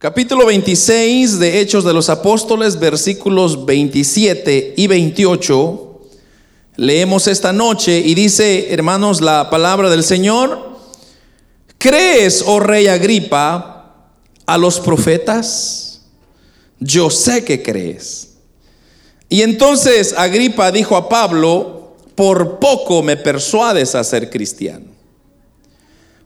Capítulo 26 de Hechos de los Apóstoles, versículos 27 y 28. Leemos esta noche y dice, hermanos, la palabra del Señor. ¿Crees, oh rey Agripa, a los profetas? Yo sé que crees. Y entonces Agripa dijo a Pablo, por poco me persuades a ser cristiano.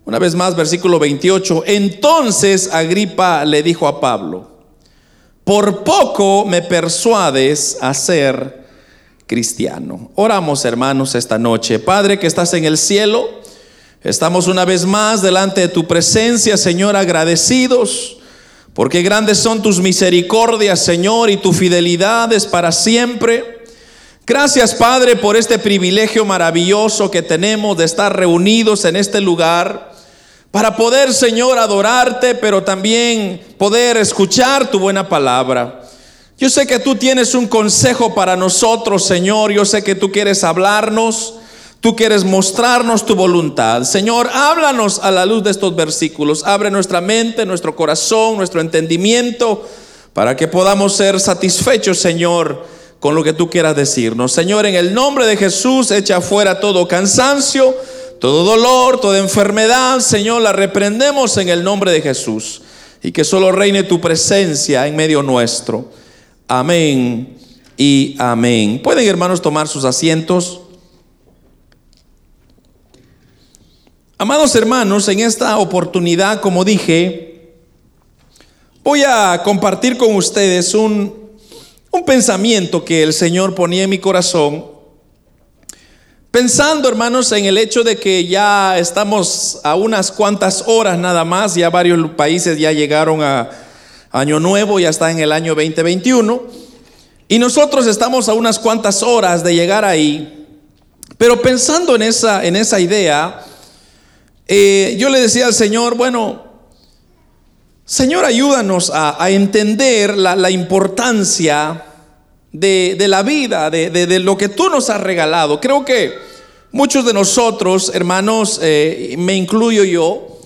Una vez más, versículo 28. Entonces Agripa le dijo a Pablo, por poco me persuades a ser cristiano. Oramos hermanos esta noche. Padre que estás en el cielo, estamos una vez más delante de tu presencia, Señor, agradecidos. Porque grandes son tus misericordias, Señor, y tu fidelidad es para siempre. Gracias, Padre, por este privilegio maravilloso que tenemos de estar reunidos en este lugar para poder, Señor, adorarte, pero también poder escuchar tu buena palabra. Yo sé que tú tienes un consejo para nosotros, Señor. Yo sé que tú quieres hablarnos, tú quieres mostrarnos tu voluntad. Señor, háblanos a la luz de estos versículos. Abre nuestra mente, nuestro corazón, nuestro entendimiento, para que podamos ser satisfechos, Señor, con lo que tú quieras decirnos. Señor, en el nombre de Jesús, echa fuera todo cansancio todo dolor, toda enfermedad, Señor, la reprendemos en el nombre de Jesús. Y que solo reine tu presencia en medio nuestro. Amén y amén. Pueden hermanos tomar sus asientos. Amados hermanos, en esta oportunidad, como dije, voy a compartir con ustedes un, un pensamiento que el Señor ponía en mi corazón Pensando, hermanos, en el hecho de que ya estamos a unas cuantas horas nada más, ya varios países ya llegaron a Año Nuevo, ya está en el año 2021, y nosotros estamos a unas cuantas horas de llegar ahí. Pero pensando en esa, en esa idea, eh, yo le decía al Señor, bueno, Señor, ayúdanos a, entender la, importancia de, la vida, de, de, lo que tú nos has regalado. Creo que Muchos de nosotros, hermanos, eh, me incluyo yo,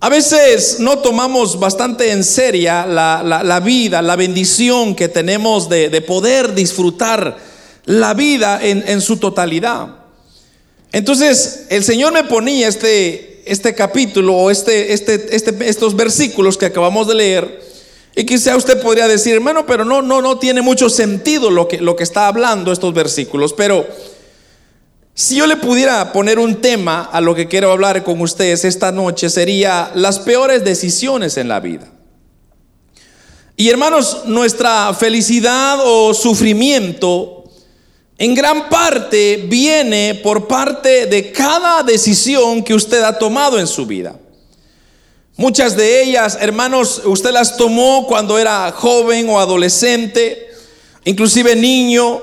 a veces no tomamos bastante en serio la, vida, la bendición que tenemos de, poder disfrutar la vida en, su totalidad. Entonces, el Señor me ponía este, este capítulo o este, este, este, estos versículos que acabamos de leer. Y quizá usted podría decir, hermano, pero no, no, no tiene mucho sentido lo que, lo que está hablando estos versículos. Pero si yo le pudiera poner un tema a lo que quiero hablar con ustedes esta noche, sería las peores decisiones en la vida. Y hermanos, nuestra felicidad o sufrimiento en gran parte viene por parte de cada decisión que usted ha tomado en su vida. Muchas de ellas, hermanos, usted las tomó cuando era joven o adolescente, inclusive niño,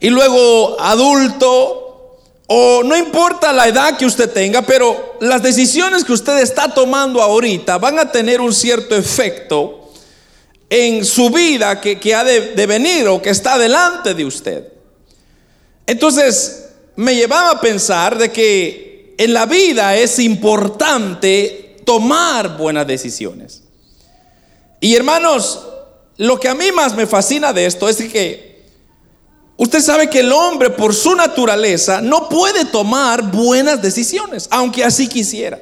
y luego adulto, o no importa la edad que usted tenga, pero las decisiones que usted está tomando ahorita van a tener un cierto efecto en su vida que, ha de, de venir o que está delante de usted. Entonces, me llevaba a pensar de que en la vida es importante tomar buenas decisiones. Y hermanos, lo que a mí más me fascina de esto es que Usted sabe que el hombre por su naturaleza no puede tomar buenas decisiones, aunque así quisiera.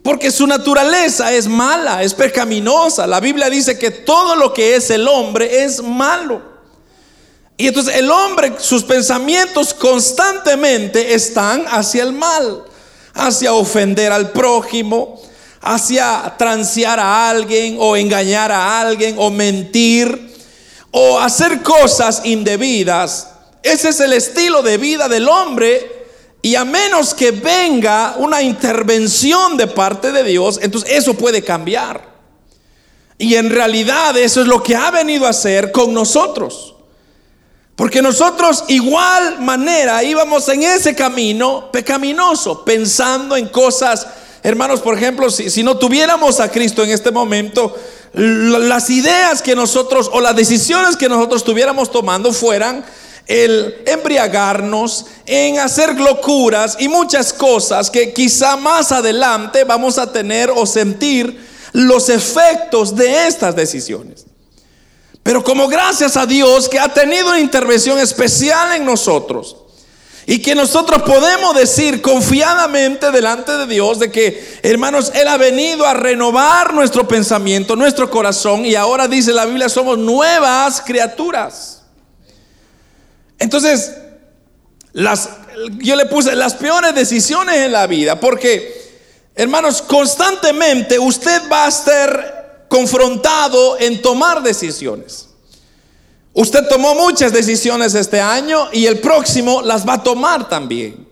Porque su naturaleza es mala, es pecaminosa. La Biblia dice que todo lo que es el hombre es malo. Y entonces el hombre, sus pensamientos constantemente están hacia el mal, hacia ofender al prójimo, hacia transear a alguien o engañar a alguien o mentir o hacer cosas indebidas. Ese es el estilo de vida del hombre. Y a menos que venga una intervención de parte de Dios, entonces eso puede cambiar. Y en realidad eso es lo que ha venido a hacer con nosotros. Porque nosotros igual manera íbamos en ese camino pecaminoso, pensando en cosas, hermanos, por ejemplo, si, si no tuviéramos a Cristo en este momento, las ideas que nosotros o las decisiones que nosotros estuviéramos tomando fueran el embriagarnos, en hacer locuras y muchas cosas que quizá más adelante vamos a tener o sentir los efectos de estas decisiones. Pero como gracias a Dios que ha tenido una intervención especial en nosotros, y que nosotros podemos decir confiadamente delante de Dios de que, hermanos, Él ha venido a renovar nuestro pensamiento, nuestro corazón, y ahora dice la Biblia, somos nuevas criaturas. Entonces, las, yo le puse las peores decisiones en la vida, porque, hermanos, constantemente usted va a ser confrontado en tomar decisiones. Usted tomó muchas decisiones este año y el próximo las va a tomar también.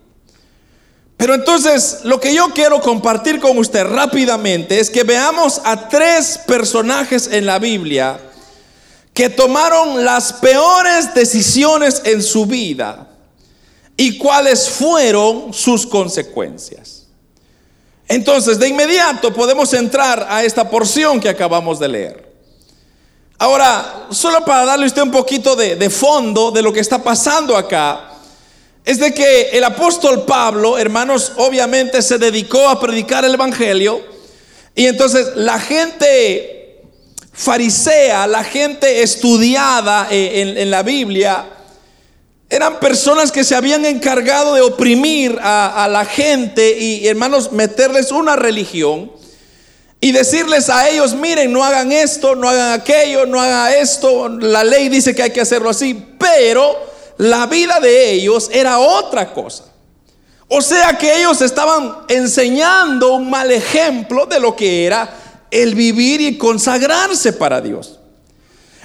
Pero entonces lo que yo quiero compartir con usted rápidamente es que veamos a tres personajes en la Biblia que tomaron las peores decisiones en su vida y cuáles fueron sus consecuencias. Entonces, de inmediato podemos entrar a esta porción que acabamos de leer. Ahora, solo para darle usted un poquito de, fondo de lo que está pasando acá, es de que el apóstol Pablo, hermanos, obviamente se dedicó a predicar el Evangelio y entonces la gente farisea, la gente estudiada eh, en, la Biblia, eran personas que se habían encargado de oprimir a la gente y, hermanos, meterles una religión y decirles a ellos, miren, no hagan esto, no hagan aquello, no hagan esto, la ley dice que hay que hacerlo así, pero la vida de ellos era otra cosa. O sea que ellos estaban enseñando un mal ejemplo de lo que era el vivir y consagrarse para Dios.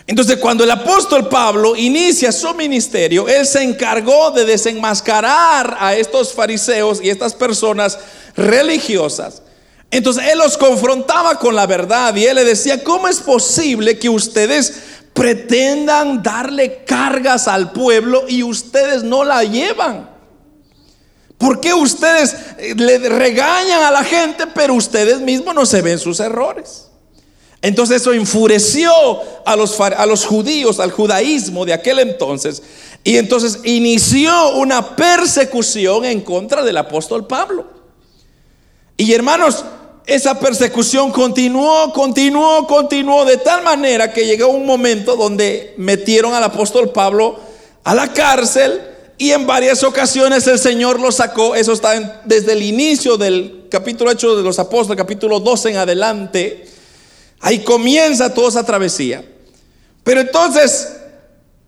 Entonces cuando el apóstol Pablo inicia su ministerio, él se encargó de desenmascarar a estos fariseos y estas personas religiosas entonces él los confrontaba con la verdad y él le decía, ¿cómo es posible que ustedes pretendan darle cargas al pueblo y ustedes no la llevan? ¿Por qué ustedes eh, le regañan a la gente, pero ustedes mismos no se ven sus errores? Entonces eso enfureció a los, a los judíos, al judaísmo de aquel entonces. Y entonces inició una persecución en contra del apóstol Pablo. Y hermanos, esa persecución continuó, continuó, continuó, de tal manera que llegó un momento donde metieron al apóstol Pablo a la cárcel y en varias ocasiones el Señor lo sacó. Eso está desde el inicio del capítulo 8 de los apóstoles, capítulo 12 en adelante. Ahí comienza toda esa travesía. Pero entonces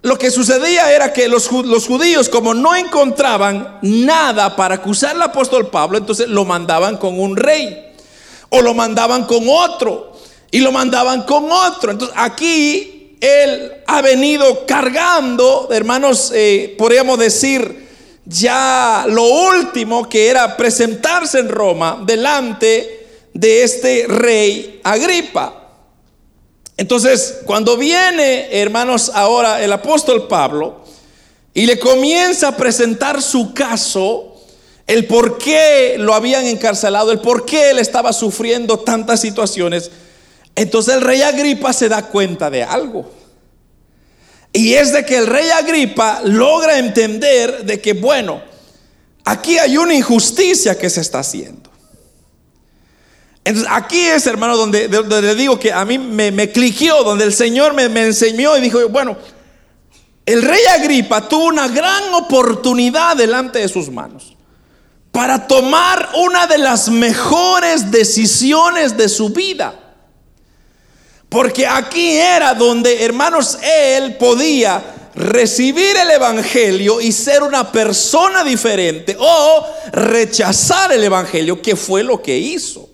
lo que sucedía era que los, los, judíos, como no encontraban nada para acusar al apóstol Pablo, entonces lo mandaban con un rey o lo mandaban con otro y lo mandaban con otro. Entonces aquí él ha venido cargando, hermanos, eh, podríamos decir, ya lo último que era presentarse en Roma delante de este rey Agripa. Entonces, cuando viene, hermanos, ahora el apóstol Pablo y le comienza a presentar su caso, el por qué lo habían encarcelado, el por qué él estaba sufriendo tantas situaciones. Entonces el rey Agripa se da cuenta de algo. Y es de que el rey Agripa logra entender de que, bueno, aquí hay una injusticia que se está haciendo. Aquí es, hermano, donde, le digo que a mí me, me cliqueó, donde el Señor me, me enseñó y dijo, bueno, el rey Agripa tuvo una gran oportunidad delante de sus manos para tomar una de las mejores decisiones de su vida. Porque aquí era donde, hermanos, él podía recibir el Evangelio y ser una persona diferente o rechazar el Evangelio, que fue lo que hizo.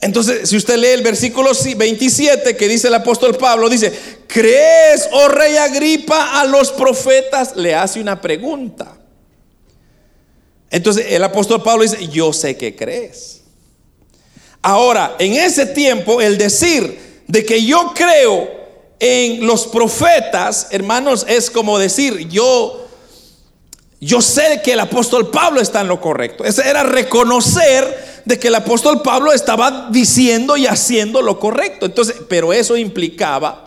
Entonces, si usted lee el versículo 27 que dice el apóstol Pablo, dice, ¿crees, oh rey Agripa, a los profetas? Le hace una pregunta. Entonces el apóstol Pablo dice, yo sé que crees. Ahora, en ese tiempo, el decir de que yo creo en los profetas, hermanos, es como decir, yo, yo sé que el apóstol Pablo está en lo correcto. Ese era reconocer de que el apóstol Pablo estaba diciendo y haciendo lo correcto. Entonces, pero eso implicaba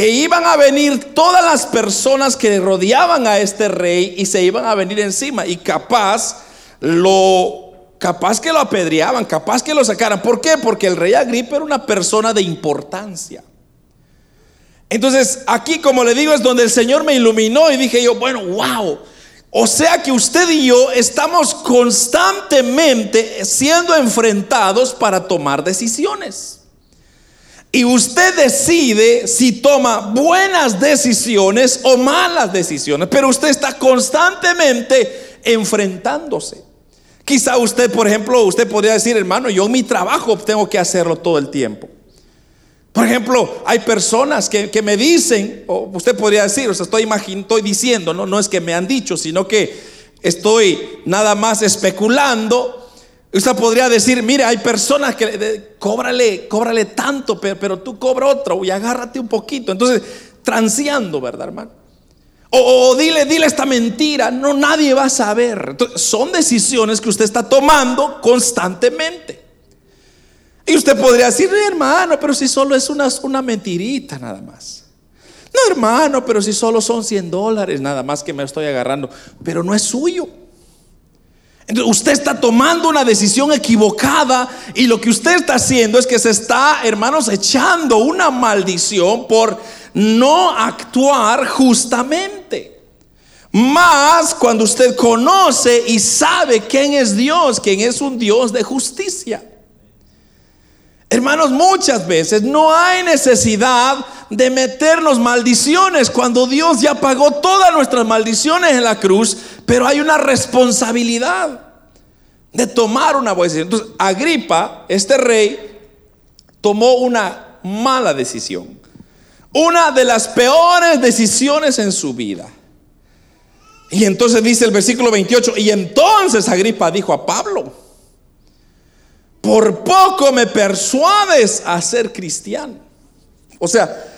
que iban a venir todas las personas que rodeaban a este rey y se iban a venir encima y capaz lo capaz que lo apedreaban, capaz que lo sacaran. ¿Por qué? Porque el rey Agripa era una persona de importancia. Entonces, aquí como le digo es donde el Señor me iluminó y dije yo, bueno, wow. O sea que usted y yo estamos constantemente siendo enfrentados para tomar decisiones. Y usted decide si toma buenas decisiones o malas decisiones, pero usted está constantemente enfrentándose. Quizá usted, por ejemplo, usted podría decir, hermano, yo mi trabajo tengo que hacerlo todo el tiempo. Por ejemplo, hay personas que, me dicen, o usted podría decir, o sea, estoy, estoy diciendo, ¿no? no es que me han dicho, sino que estoy nada más especulando Usted podría decir, mire, hay personas que cóbrale, cóbrale tanto, pero, tú cobra otro y agárrate un poquito. Entonces, transeando, ¿verdad, hermano? O, dile, dile esta mentira, no nadie va a saber. son decisiones que usted está tomando constantemente. Y usted podría decir, hermano, pero si solo es una, una mentirita nada más. No, hermano, pero si solo son 100 dólares nada más que me estoy agarrando, pero no es suyo usted está tomando una decisión equivocada y lo que usted está haciendo es que se está, hermanos, echando una maldición por no actuar justamente. Más cuando usted conoce y sabe quién es Dios, quién es un Dios de justicia. Hermanos, muchas veces no hay necesidad de meternos maldiciones cuando Dios ya pagó todas nuestras maldiciones en la cruz, pero hay una responsabilidad de tomar una buena decisión. Entonces, Agripa, este rey, tomó una mala decisión. Una de las peores decisiones en su vida. Y entonces dice el versículo 28, y entonces Agripa dijo a Pablo, por poco me persuades a ser cristiano. O sea,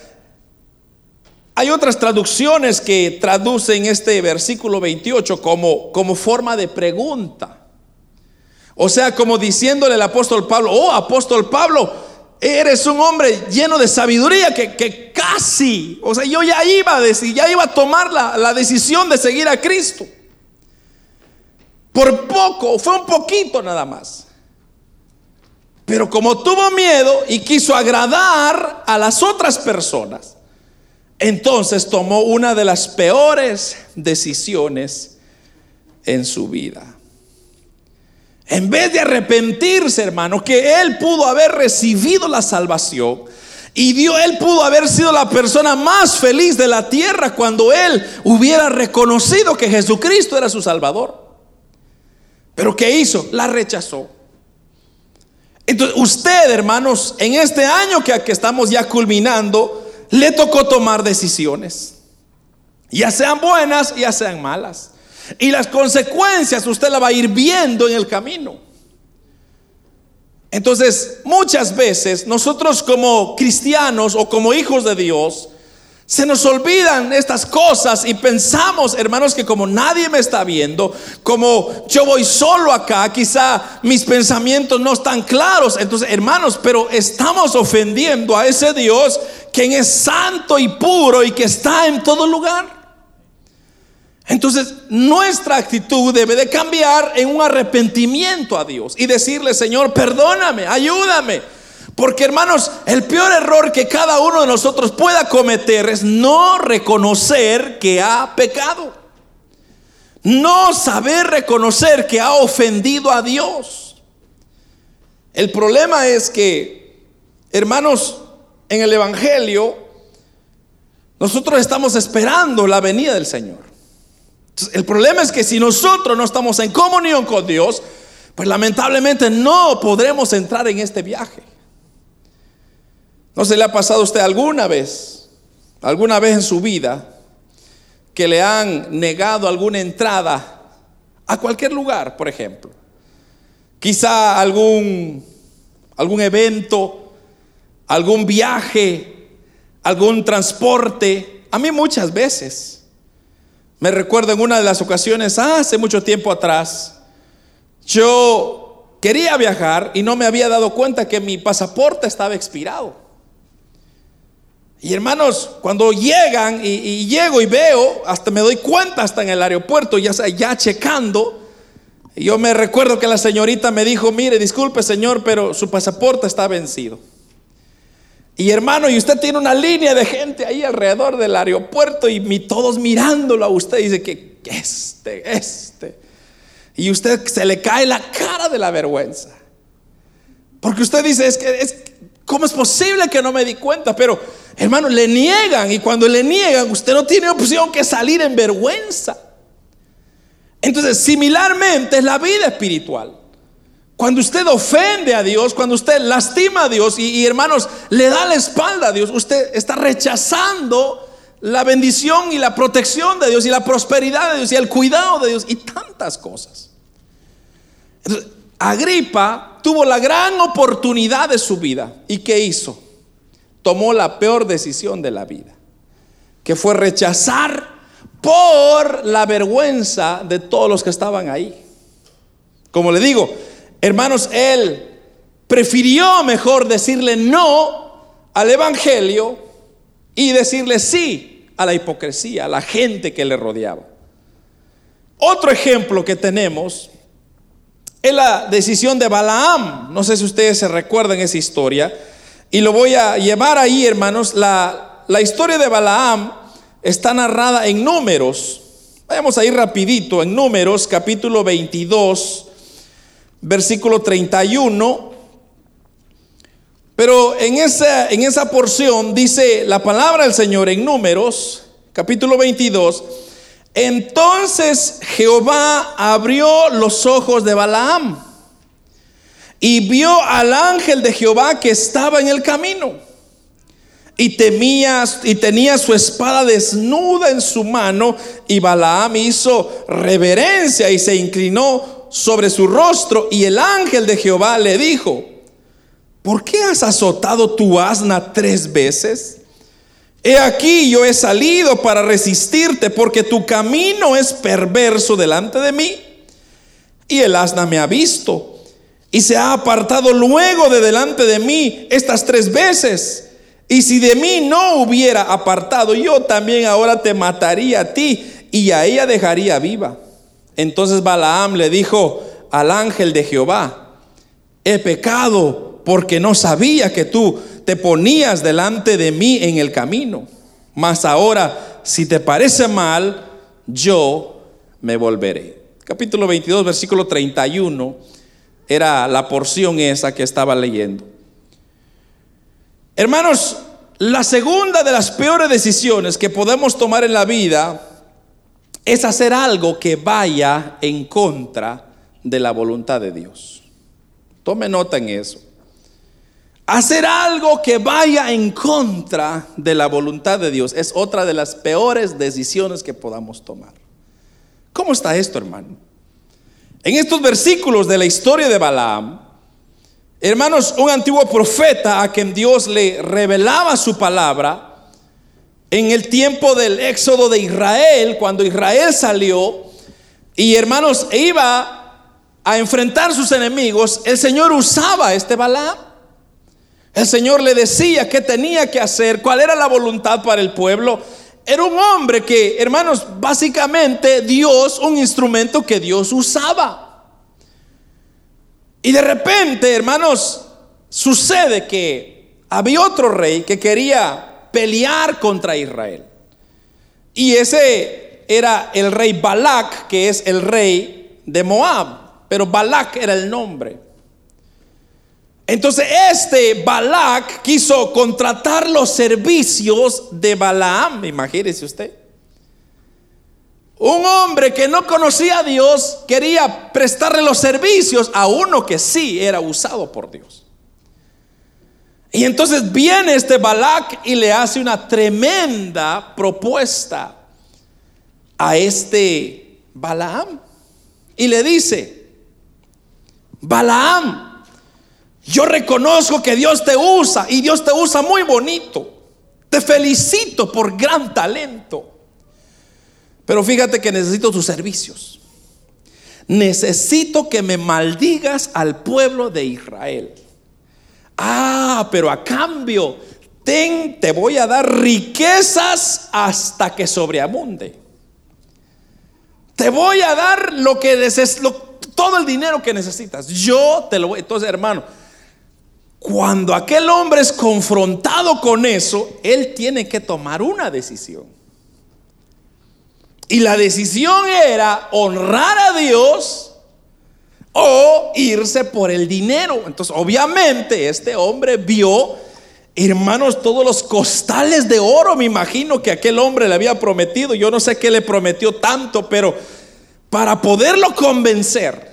hay otras traducciones que traducen este versículo 28 como, como forma de pregunta. O sea, como diciéndole el apóstol Pablo, oh apóstol Pablo, eres un hombre lleno de sabiduría que, casi, o sea, yo ya iba a decir, ya iba a tomar la, la decisión de seguir a Cristo. Por poco, fue un poquito nada más. Pero como tuvo miedo y quiso agradar a las otras personas, entonces tomó una de las peores decisiones en su vida. En vez de arrepentirse, hermano, que él pudo haber recibido la salvación. Y Dios, él pudo haber sido la persona más feliz de la tierra cuando él hubiera reconocido que Jesucristo era su Salvador. Pero ¿qué hizo? La rechazó. Entonces, usted, hermanos, en este año que, que estamos ya culminando, le tocó tomar decisiones. Ya sean buenas, ya sean malas. Y las consecuencias usted la va a ir viendo en el camino. Entonces, muchas veces nosotros como cristianos o como hijos de Dios, se nos olvidan estas cosas y pensamos, hermanos, que como nadie me está viendo, como yo voy solo acá, quizá mis pensamientos no están claros. Entonces, hermanos, pero estamos ofendiendo a ese Dios quien es santo y puro y que está en todo lugar. Entonces, nuestra actitud debe de cambiar en un arrepentimiento a Dios y decirle, Señor, perdóname, ayúdame. Porque hermanos, el peor error que cada uno de nosotros pueda cometer es no reconocer que ha pecado. No saber reconocer que ha ofendido a Dios. El problema es que, hermanos, en el Evangelio, nosotros estamos esperando la venida del Señor el problema es que si nosotros no estamos en comunión con Dios, pues lamentablemente no podremos entrar en este viaje. ¿No se le ha pasado a usted alguna vez, alguna vez en su vida, que le han negado alguna entrada a cualquier lugar, por ejemplo? Quizá algún, algún evento, algún viaje, algún transporte. A mí muchas veces. Me recuerdo en una de las ocasiones, hace mucho tiempo atrás, yo quería viajar y no me había dado cuenta que mi pasaporte estaba expirado. Y hermanos, cuando llegan y, llego y veo, hasta me doy cuenta hasta en el aeropuerto, ya, ya checando, Yo me recuerdo que la señorita me dijo, mire, disculpe señor, pero su pasaporte está vencido. Y hermano, y usted tiene una línea de gente ahí alrededor del aeropuerto y todos mirándolo a usted. dice que este, este. Y usted se le cae la cara de la vergüenza. Porque usted dice, es que, es, ¿cómo es posible que no me di cuenta? Pero, hermano, le niegan y cuando le niegan, usted no tiene opción que salir en vergüenza. Entonces, similarmente es la vida espiritual. Cuando usted ofende a Dios, cuando usted lastima a Dios y, hermanos, le da la espalda a Dios, usted está rechazando la bendición y la protección de Dios y la prosperidad de Dios y el cuidado de Dios y tantas cosas. Agripa tuvo la gran oportunidad de su vida. ¿Y qué hizo? Tomó la peor decisión de la vida, que fue rechazar por la vergüenza de todos los que estaban ahí. Como le digo, hermanos, él prefirió mejor decirle no al Evangelio y decirle sí a la hipocresía, a la gente que le rodeaba. Otro ejemplo que tenemos es la decisión de Balaam. No sé si ustedes se recuerdan esa historia. Y lo voy a llevar ahí, hermanos. La, la historia de Balaam está narrada en números. Vamos a ir rapidito en números, capítulo 22, versículo 31. Pero en esa, en esa porción dice la palabra del Señor en números, capítulo 22. Entonces Jehová abrió los ojos de Balaam y vio al ángel de Jehová que estaba en el camino y temía y tenía su espada desnuda en su mano y Balaam hizo reverencia y se inclinó sobre su rostro y el ángel de Jehová le dijo, ¿por qué has azotado tu asna tres veces? He aquí yo he salido para resistirte porque tu camino es perverso delante de mí. Y el asna me ha visto y se ha apartado luego de delante de mí estas tres veces. Y si de mí no hubiera apartado, yo también ahora te mataría a ti y a ella dejaría viva. Entonces Balaam le dijo al ángel de Jehová, he pecado porque no sabía que tú te ponías delante de mí en el camino. Mas ahora, si te parece mal, yo me volveré. Capítulo 22, versículo 31, era la porción esa que estaba leyendo. Hermanos, la segunda de las peores decisiones que podemos tomar en la vida es hacer algo que vaya en contra de la voluntad de Dios. Tome nota en eso. Hacer algo que vaya en contra de la voluntad de Dios es otra de las peores decisiones que podamos tomar. ¿Cómo está esto, hermano? En estos versículos de la historia de Balaam, hermanos, un antiguo profeta a quien Dios le revelaba su palabra, en el tiempo del éxodo de Israel, cuando Israel salió, y hermanos, iba a enfrentar sus enemigos, el Señor usaba este Balaam. El Señor le decía qué tenía que hacer, cuál era la voluntad para el pueblo. Era un hombre que, hermanos, básicamente Dios, un instrumento que Dios usaba. Y de repente, hermanos, sucede que había otro rey que quería pelear contra Israel. Y ese era el rey Balak, que es el rey de Moab. Pero Balak era el nombre. Entonces este Balak quiso contratar los servicios de Balaam, imagínese usted. Un hombre que no conocía a Dios quería prestarle los servicios a uno que sí era usado por Dios. Y entonces viene este Balak y le hace una tremenda propuesta a este Balaam. Y le dice, Balaam, yo reconozco que Dios te usa y Dios te usa muy bonito. Te felicito por gran talento. Pero fíjate que necesito tus servicios. Necesito que me maldigas al pueblo de Israel. Ah, pero a cambio, ten, te voy a dar riquezas hasta que sobreabunde. Te voy a dar lo que, todo el dinero que necesitas, yo te lo voy. Entonces, hermano, cuando aquel hombre es confrontado con eso, él tiene que tomar una decisión. Y la decisión era honrar a Dios o irse por el dinero. Entonces, obviamente, este hombre vio, hermanos, todos los costales de oro, me imagino que aquel hombre le había prometido. Yo no sé qué le prometió tanto, pero para poderlo convencer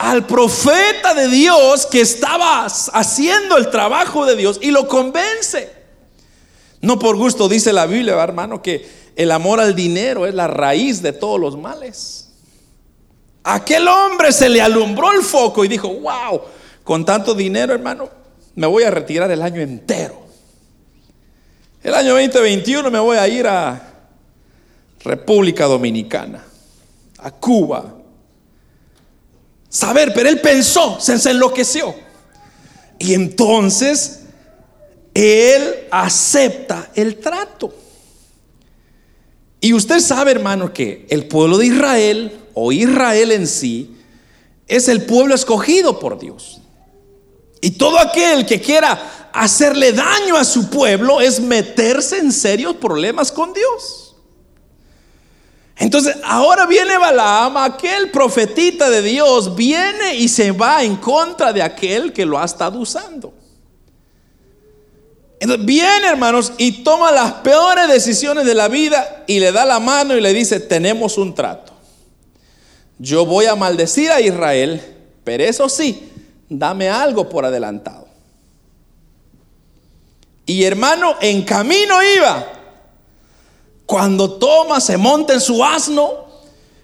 al profeta de Dios que estaba haciendo el trabajo de Dios y lo convence. No por gusto dice la Biblia, hermano, que el amor al dinero es la raíz de todos los males. Aquel hombre se le alumbró el foco y dijo, wow, con tanto dinero, hermano, me voy a retirar el año entero. El año 2021 me voy a ir a República Dominicana, a Cuba, saber, pero él pensó, se, enloqueció. Y entonces él acepta el trato. Y usted sabe, hermano, que el pueblo de Israel o Israel en sí es el pueblo escogido por Dios. Y todo aquel que quiera hacerle daño a su pueblo es meterse en serios problemas con Dios. Entonces, ahora viene Balaam, aquel profetita de Dios, viene y se va en contra de aquel que lo ha estado usando. Entonces, viene, hermanos, y toma las peores decisiones de la vida y le da la mano y le dice, tenemos un trato. Yo voy a maldecir a Israel, pero eso sí, dame algo por adelantado. Y hermano, en camino iba cuando toma, se monta en su asno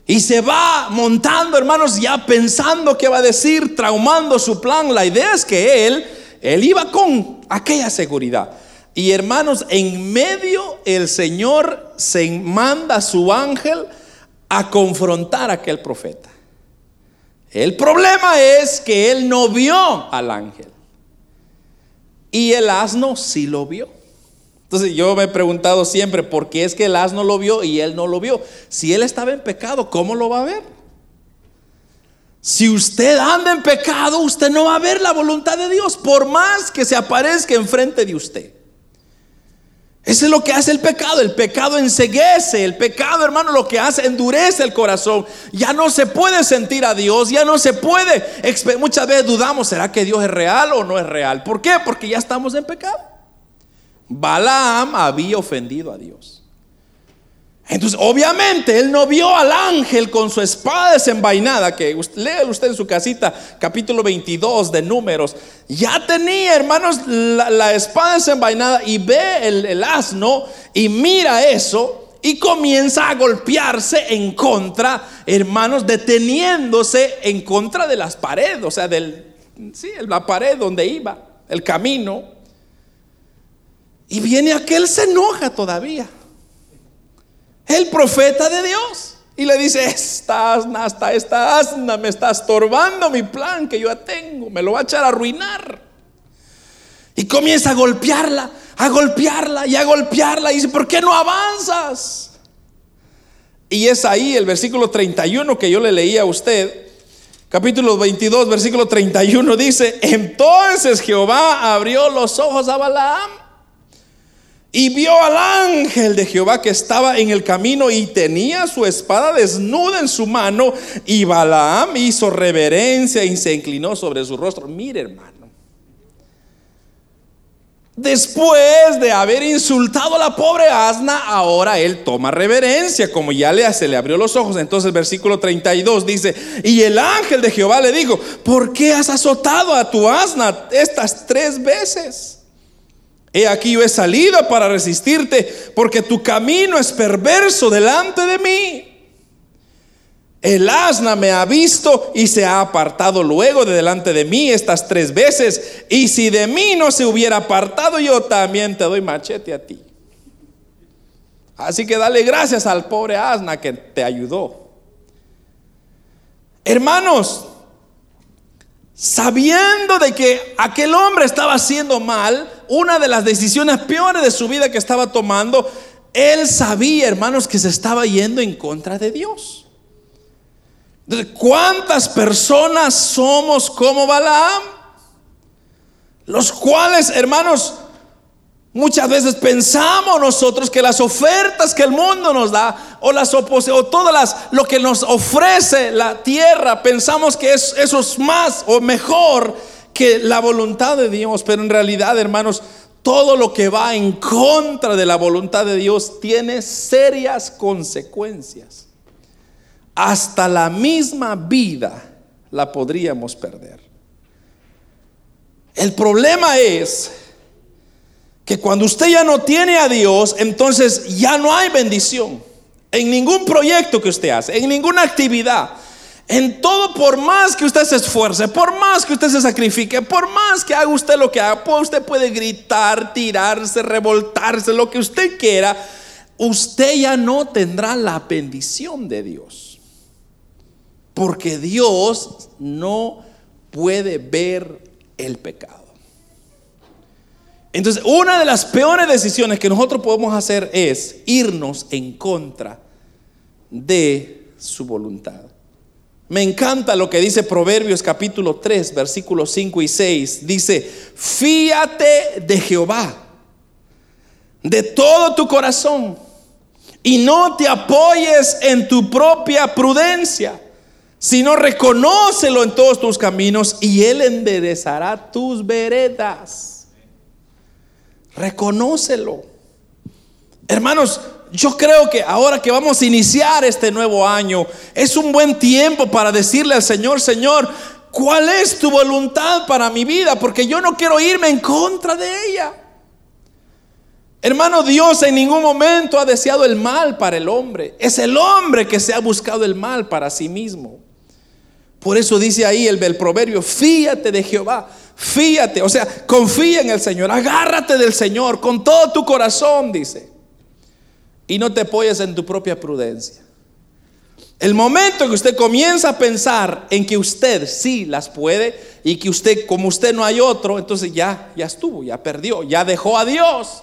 y se va montando, hermanos, ya pensando qué va a decir, traumando su plan. La idea es que él, él iba con aquella seguridad. Y hermanos, en medio el Señor se manda a su ángel a confrontar a aquel profeta. El problema es que él no vio al ángel. Y el asno sí lo vio. Entonces yo me he preguntado siempre, ¿por qué es que el asno lo vio y él no lo vio? Si él estaba en pecado, ¿cómo lo va a ver? Si usted anda en pecado, usted no va a ver la voluntad de Dios, por más que se aparezca enfrente de usted. Eso es lo que hace el pecado. El pecado enseguece. El pecado, hermano, lo que hace endurece el corazón. Ya no se puede sentir a Dios. Ya no se puede. Muchas veces dudamos, ¿será que Dios es real o no es real? ¿Por qué? Porque ya estamos en pecado. Balaam había ofendido a Dios. Entonces, obviamente, él no vio al ángel con su espada desenvainada, que lea usted en su casita, capítulo 22 de números. Ya tenía, hermanos, la, espada desenvainada y ve el, el asno y mira eso y comienza a golpearse en contra, hermanos, deteniéndose en contra de las paredes, o sea, del, sí, la pared donde iba, el camino. Y viene aquel, se enoja todavía. El profeta de Dios. Y le dice, esta asna, hasta esta asna me está estorbando mi plan que yo tengo. Me lo va a echar a arruinar. Y comienza a golpearla, a golpearla y a golpearla. Y dice, ¿por qué no avanzas? Y es ahí el versículo 31 que yo le leía a usted. Capítulo 22, versículo 31 dice, entonces Jehová abrió los ojos a Balaam y vio al ángel de Jehová que estaba en el camino y tenía su espada desnuda en su mano. Y Balaam hizo reverencia y se inclinó sobre su rostro. Mire, hermano. Después de haber insultado a la pobre asna, ahora él toma reverencia, como ya le, se le abrió los ojos. Entonces, versículo 32 dice: Y el ángel de Jehová le dijo: ¿Por qué has azotado a tu asna estas tres veces? He aquí yo he salido para resistirte, porque tu camino es perverso delante de mí. El asna me ha visto y se ha apartado luego de delante de mí estas tres veces. Y si de mí no se hubiera apartado, yo también te doy machete a ti. Así que dale gracias al pobre asna que te ayudó. Hermanos, sabiendo de que aquel hombre estaba haciendo mal, una de las decisiones peores de su vida que estaba tomando, él sabía, hermanos, que se estaba yendo en contra de Dios. ¿Cuántas personas somos como Balaam? Los cuales, hermanos, muchas veces pensamos nosotros que las ofertas que el mundo nos da o las o todas las lo que nos ofrece la tierra, pensamos que es, eso es más o mejor que la voluntad de Dios, pero en realidad, hermanos, todo lo que va en contra de la voluntad de Dios tiene serias consecuencias hasta la misma vida la podríamos perder. El problema es que cuando usted ya no tiene a Dios, entonces ya no hay bendición en ningún proyecto que usted hace, en ninguna actividad. En todo, por más que usted se esfuerce, por más que usted se sacrifique, por más que haga usted lo que haga, pues usted puede gritar, tirarse, revoltarse, lo que usted quiera, usted ya no tendrá la bendición de Dios. Porque Dios no puede ver el pecado. Entonces, una de las peores decisiones que nosotros podemos hacer es irnos en contra de su voluntad. Me encanta lo que dice Proverbios capítulo 3, versículos 5 y 6. Dice, fíate de Jehová de todo tu corazón y no te apoyes en tu propia prudencia sino reconócelo en todos tus caminos y Él enderezará tus veredas. Reconócelo. Hermanos, yo creo que ahora que vamos a iniciar este nuevo año, es un buen tiempo para decirle al Señor, Señor, ¿cuál es tu voluntad para mi vida? Porque yo no quiero irme en contra de ella. Hermano, Dios en ningún momento ha deseado el mal para el hombre. Es el hombre que se ha buscado el mal para sí mismo. Por eso dice ahí el, del proverbio, fíate de Jehová, fíate, o sea, confía en el Señor, agárrate del Señor con todo tu corazón, dice. Y no te apoyes en tu propia prudencia. El momento que usted comienza a pensar en que usted sí las puede y que usted, como usted no hay otro, entonces ya, ya estuvo, ya perdió, ya dejó a Dios.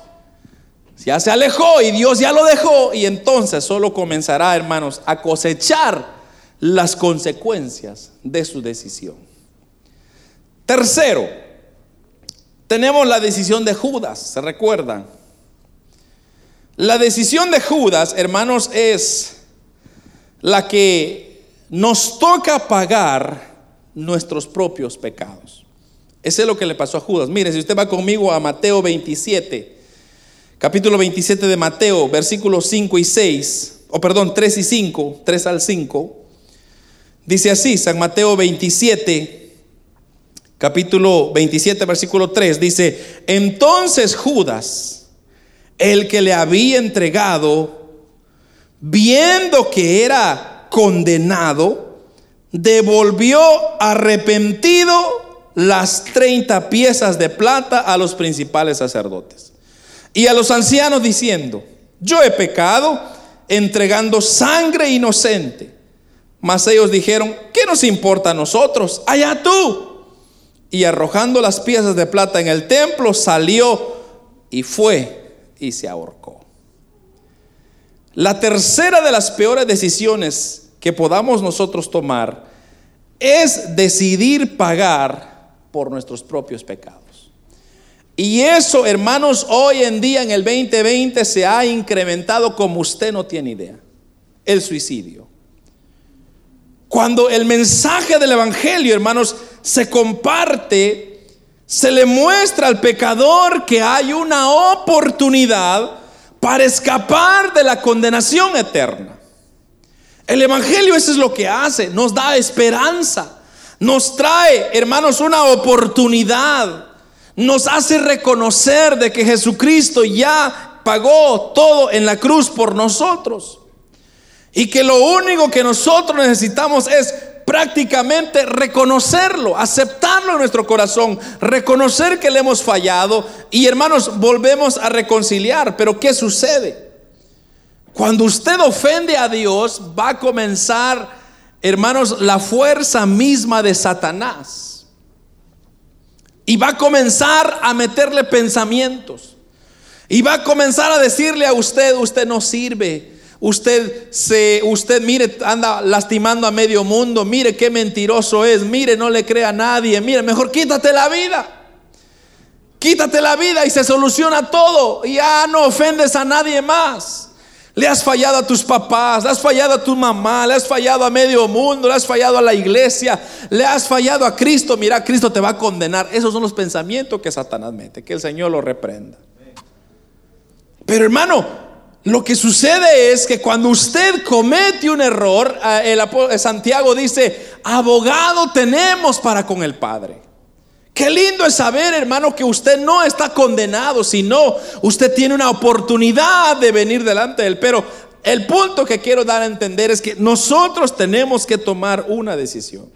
Ya se alejó y Dios ya lo dejó y entonces solo comenzará, hermanos, a cosechar las consecuencias de su decisión. Tercero, tenemos la decisión de Judas, ¿se recuerdan? La decisión de Judas, hermanos, es la que nos toca pagar nuestros propios pecados. Ese es lo que le pasó a Judas. Mire, si usted va conmigo a Mateo 27, capítulo 27 de Mateo, versículos 5 y 6, o perdón, 3 y 5, 3 al 5. Dice así, San Mateo 27, capítulo 27, versículo 3, dice, entonces Judas, el que le había entregado, viendo que era condenado, devolvió arrepentido las 30 piezas de plata a los principales sacerdotes y a los ancianos diciendo, yo he pecado entregando sangre inocente. Mas ellos dijeron, ¿qué nos importa a nosotros? Allá tú. Y arrojando las piezas de plata en el templo, salió y fue y se ahorcó. La tercera de las peores decisiones que podamos nosotros tomar es decidir pagar por nuestros propios pecados. Y eso, hermanos, hoy en día en el 2020 se ha incrementado como usted no tiene idea. El suicidio. Cuando el mensaje del Evangelio, hermanos, se comparte, se le muestra al pecador que hay una oportunidad para escapar de la condenación eterna. El Evangelio eso es lo que hace, nos da esperanza, nos trae, hermanos, una oportunidad, nos hace reconocer de que Jesucristo ya pagó todo en la cruz por nosotros. Y que lo único que nosotros necesitamos es prácticamente reconocerlo, aceptarlo en nuestro corazón, reconocer que le hemos fallado y hermanos, volvemos a reconciliar. Pero ¿qué sucede? Cuando usted ofende a Dios, va a comenzar, hermanos, la fuerza misma de Satanás. Y va a comenzar a meterle pensamientos. Y va a comenzar a decirle a usted, usted no sirve, Usted se, usted mire, anda lastimando a medio mundo. Mire qué mentiroso es. Mire, no le crea a nadie. Mire, mejor quítate la vida. Quítate la vida y se soluciona todo. Y ya no ofendes a nadie más. Le has fallado a tus papás, le has fallado a tu mamá, le has fallado a medio mundo, le has fallado a la iglesia, le has fallado a Cristo. Mira, Cristo te va a condenar. Esos son los pensamientos que Satanás mete. Que el Señor lo reprenda. Pero hermano, lo que sucede es que cuando usted comete un error, el Santiago dice, abogado tenemos para con el Padre. Qué lindo es saber, hermano, que usted no está condenado, sino usted tiene una oportunidad de venir delante de él. Pero el punto que quiero dar a entender es que nosotros tenemos que tomar una decisión.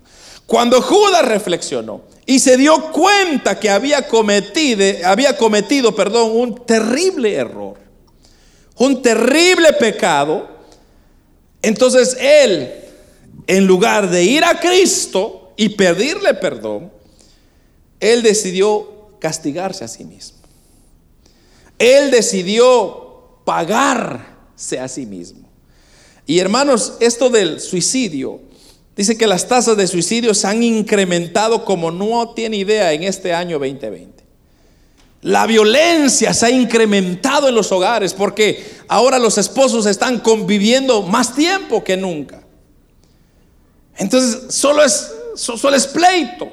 Cuando Judas reflexionó y se dio cuenta que había cometido, había cometido, perdón, un terrible error, un terrible pecado, entonces él, en lugar de ir a Cristo y pedirle perdón, él decidió castigarse a sí mismo. Él decidió pagarse a sí mismo. Y hermanos, esto del suicidio, dice que las tasas de suicidio se han incrementado como no tiene idea en este año 2020. La violencia se ha incrementado en los hogares porque ahora los esposos están conviviendo más tiempo que nunca. Entonces, solo es, solo es pleito.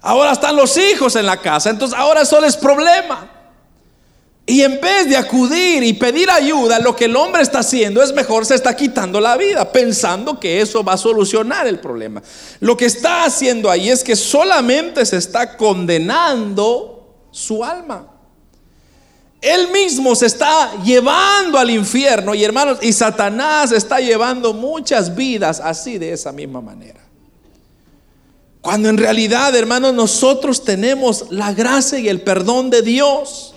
Ahora están los hijos en la casa, entonces ahora solo es problema. Y en vez de acudir y pedir ayuda, lo que el hombre está haciendo es mejor se está quitando la vida, pensando que eso va a solucionar el problema. Lo que está haciendo ahí es que solamente se está condenando su alma. Él mismo se está llevando al infierno y hermanos, y Satanás está llevando muchas vidas así de esa misma manera. Cuando en realidad, hermanos, nosotros tenemos la gracia y el perdón de Dios.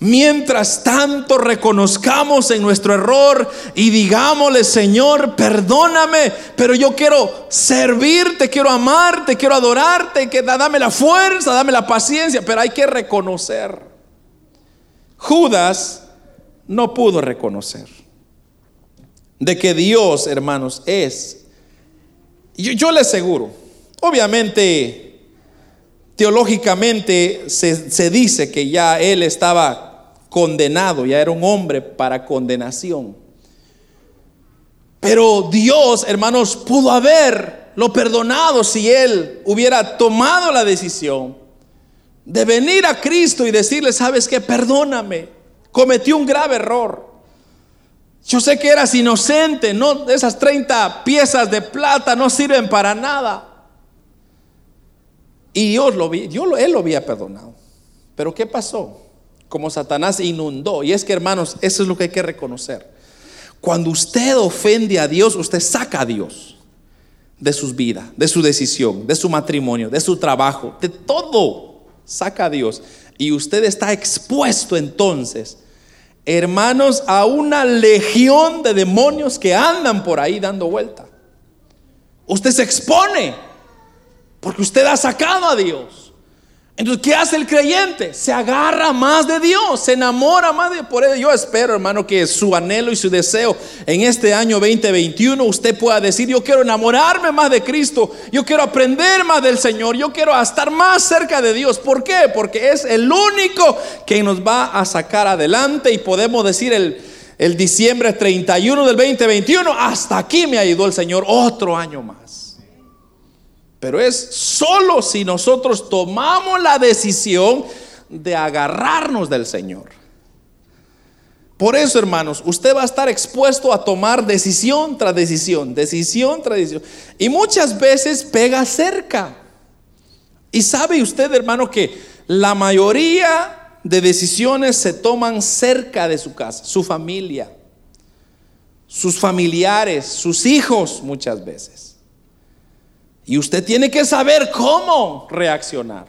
Mientras tanto reconozcamos en nuestro error y digámosle, Señor, perdóname, pero yo quiero servirte, quiero amarte, quiero adorarte, que dame la fuerza, dame la paciencia, pero hay que reconocer. Judas no pudo reconocer de que Dios, hermanos, es. Yo, yo le aseguro, Obviamente, teológicamente se, dice que ya él estaba condenado, ya era un hombre para condenación. Pero Dios, hermanos, pudo haberlo perdonado si él hubiera tomado la decisión de venir a Cristo y decirle, sabes que perdóname, cometí un grave error. Yo sé que eras inocente, no esas 30 piezas de plata no sirven para nada. Y Dios lo vi, yo, él lo había perdonado. Pero ¿qué pasó? Como Satanás inundó. Y es que hermanos, eso es lo que hay que reconocer. Cuando usted ofende a Dios, usted saca a Dios de sus vidas, de su decisión, de su matrimonio, de su trabajo, de todo. Saca a Dios. Y usted está expuesto entonces, hermanos, a una legión de demonios que andan por ahí dando vuelta. Usted se expone porque usted ha sacado a Dios. Entonces, ¿qué hace el creyente? Se agarra más de Dios, se enamora más de Dios. Por eso yo espero, hermano, que su anhelo y su deseo en este año 2021 usted pueda decir, yo quiero enamorarme más de Cristo, yo quiero aprender más del Señor, yo quiero estar más cerca de Dios. ¿Por qué? Porque es el único que nos va a sacar adelante y podemos decir el, el diciembre 31 del 2021, hasta aquí me ayudó el Señor otro año más. Pero es solo si nosotros tomamos la decisión de agarrarnos del Señor. Por eso, hermanos, usted va a estar expuesto a tomar decisión tras decisión, decisión tras decisión. Y muchas veces pega cerca. Y sabe usted, hermano, que la mayoría de decisiones se toman cerca de su casa, su familia, sus familiares, sus hijos muchas veces. Y usted tiene que saber cómo reaccionar.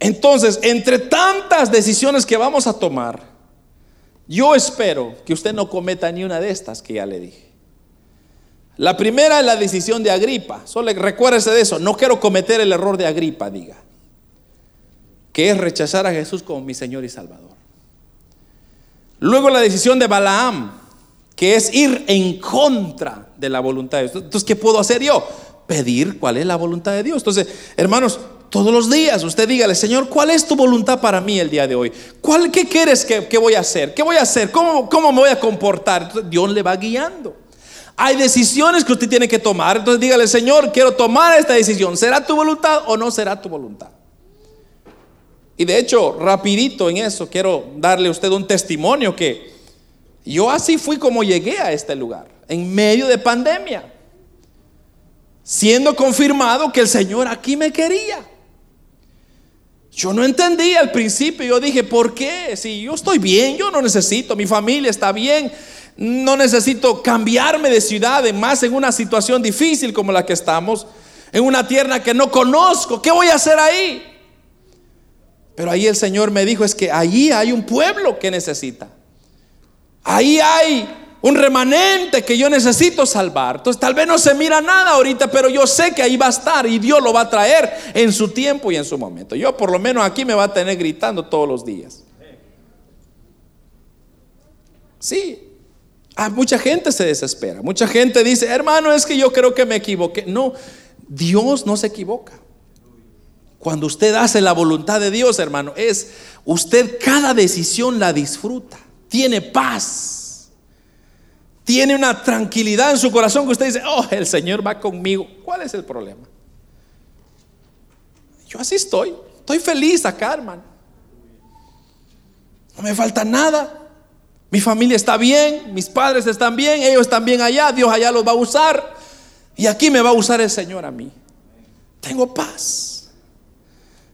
Entonces, entre tantas decisiones que vamos a tomar, yo espero que usted no cometa ni una de estas que ya le dije. La primera es la decisión de Agripa. Solo recuérdese de eso. No quiero cometer el error de Agripa, diga. Que es rechazar a Jesús como mi Señor y Salvador. Luego la decisión de Balaam, que es ir en contra de la voluntad de Dios. Entonces, ¿qué puedo hacer yo? Pedir cuál es la voluntad de Dios. Entonces, hermanos, todos los días usted dígale, Señor, ¿cuál es tu voluntad para mí el día de hoy? ¿Cuál, ¿Qué quieres que, voy a hacer? ¿Qué voy a hacer? ¿Cómo, ¿Cómo me voy a comportar? Entonces, Dios le va guiando. Hay decisiones que usted tiene que tomar. Entonces dígale, Señor, quiero tomar esta decisión. ¿Será tu voluntad o no será tu voluntad? Y de hecho, rapidito en eso, quiero darle a usted un testimonio que yo así fui como llegué a este lugar, en medio de pandemia, siendo confirmado que el Señor aquí me quería. Yo no entendía al principio, yo dije, ¿por qué? Si yo estoy bien, yo no necesito, mi familia está bien, no necesito cambiarme de ciudad, más en una situación difícil como la que estamos, en una tierra que no conozco, ¿qué voy a hacer ahí? Pero ahí el Señor me dijo, es que allí hay un pueblo que necesita. Ahí hay un remanente que yo necesito salvar. Entonces tal vez no se mira nada ahorita, pero yo sé que ahí va a estar y Dios lo va a traer en su tiempo y en su momento. Yo por lo menos aquí me va a tener gritando todos los días. Sí. Ah, mucha gente se desespera. Mucha gente dice, hermano, es que yo creo que me equivoqué. No, Dios no se equivoca. Cuando usted hace la voluntad de Dios, hermano, es usted cada decisión la disfruta. Tiene paz. Tiene una tranquilidad en su corazón que usted dice, oh, el Señor va conmigo. ¿Cuál es el problema? Yo así estoy. Estoy feliz acá, hermano. No me falta nada. Mi familia está bien, mis padres están bien, ellos están bien allá, Dios allá los va a usar. Y aquí me va a usar el Señor a mí. Tengo paz.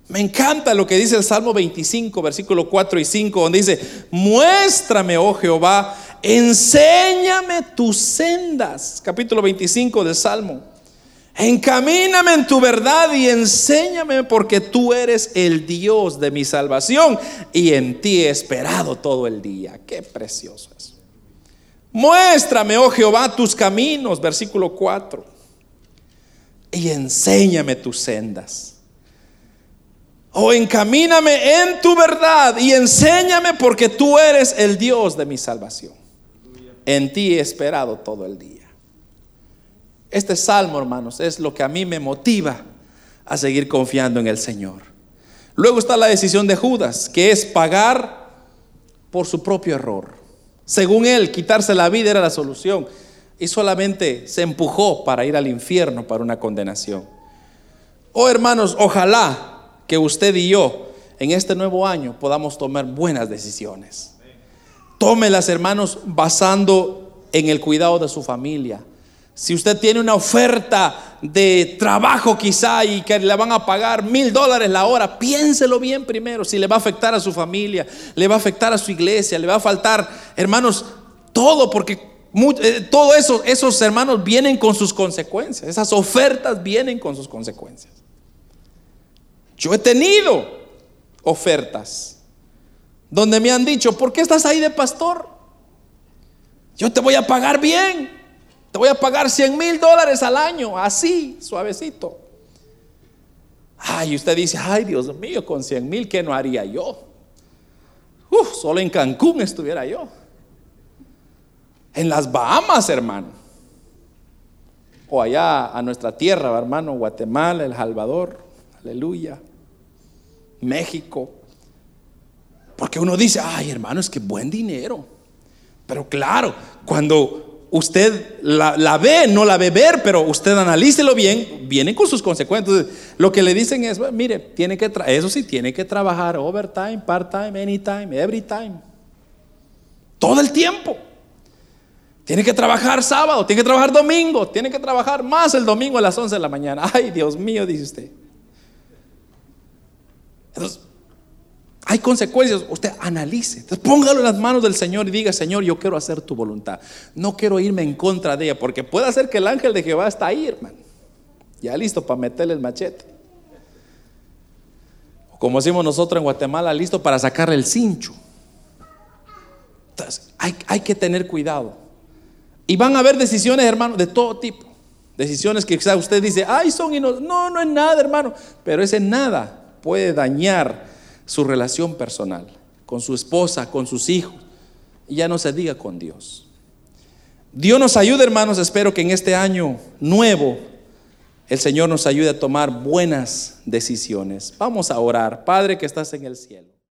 Me encanta lo que dice el Salmo 25, versículo 4 y 5, donde dice, muéstrame, oh Jehová, enséñame tus sendas. Capítulo 25 del Salmo. Encamíname en tu verdad y enséñame porque tú eres el Dios de mi salvación y en ti he esperado todo el día. Qué precioso es. Muéstrame, oh Jehová, tus caminos, versículo 4, y enséñame tus sendas. O encamíname en tu verdad y enséñame porque tú eres el Dios de mi salvación. En ti he esperado todo el día. Este salmo, hermanos, es lo que a mí me motiva a seguir confiando en el Señor. Luego está la decisión de Judas, que es pagar por su propio error. Según él, quitarse la vida era la solución y solamente se empujó para ir al infierno, para una condenación. Oh hermanos, ojalá que usted y yo en este nuevo año podamos tomar buenas decisiones. Tómelas, hermanos, basando en el cuidado de su familia. Si usted tiene una oferta de trabajo quizá y que le van a pagar mil dólares la hora, piénselo bien primero si le va a afectar a su familia, le va a afectar a su iglesia, le va a faltar, hermanos, todo, porque eh, todo eso, esos hermanos vienen con sus consecuencias, esas ofertas vienen con sus consecuencias. Yo he tenido ofertas donde me han dicho, ¿por qué estás ahí de pastor? Yo te voy a pagar bien. Te voy a pagar 100 mil dólares al año, así, suavecito. Ay, usted dice, ay Dios mío, con 100 mil, ¿qué no haría yo? Uf, solo en Cancún estuviera yo. En las Bahamas, hermano. O allá a nuestra tierra, hermano, Guatemala, El Salvador. Aleluya. México. Porque uno dice, ay hermano, es que buen dinero. Pero claro, cuando usted la, ve, no la ve ver, pero usted analícelo bien, vienen con sus consecuencias. Lo que le dicen es, mire, tiene que eso sí, tiene que trabajar overtime, part-time, anytime, every time. Todo el tiempo. Tiene que trabajar sábado, tiene que trabajar domingo, tiene que trabajar más el domingo a las 11 de la mañana. Ay, Dios mío, dice usted. Hay consecuencias. Usted analice. Entonces, póngalo en las manos del Señor y diga, Señor, yo quiero hacer tu voluntad. No quiero irme en contra de ella, porque puede ser que el ángel de Jehová está ahí, hermano. Ya listo para meterle el machete. Como decimos nosotros en Guatemala, listo para sacarle el cincho. Entonces, hay, que tener cuidado. Y van a haber decisiones, hermano, de todo tipo. Decisiones que quizás usted dice, ay, son no, no, no es nada, hermano. Pero ese nada puede dañar su relación personal con su esposa, con sus hijos. y ya no se diga con Dios. Dios nos ayude, hermanos. Espero que en este año nuevo el Señor nos ayude a tomar buenas decisiones. Vamos a orar. Padre que estás en el cielo.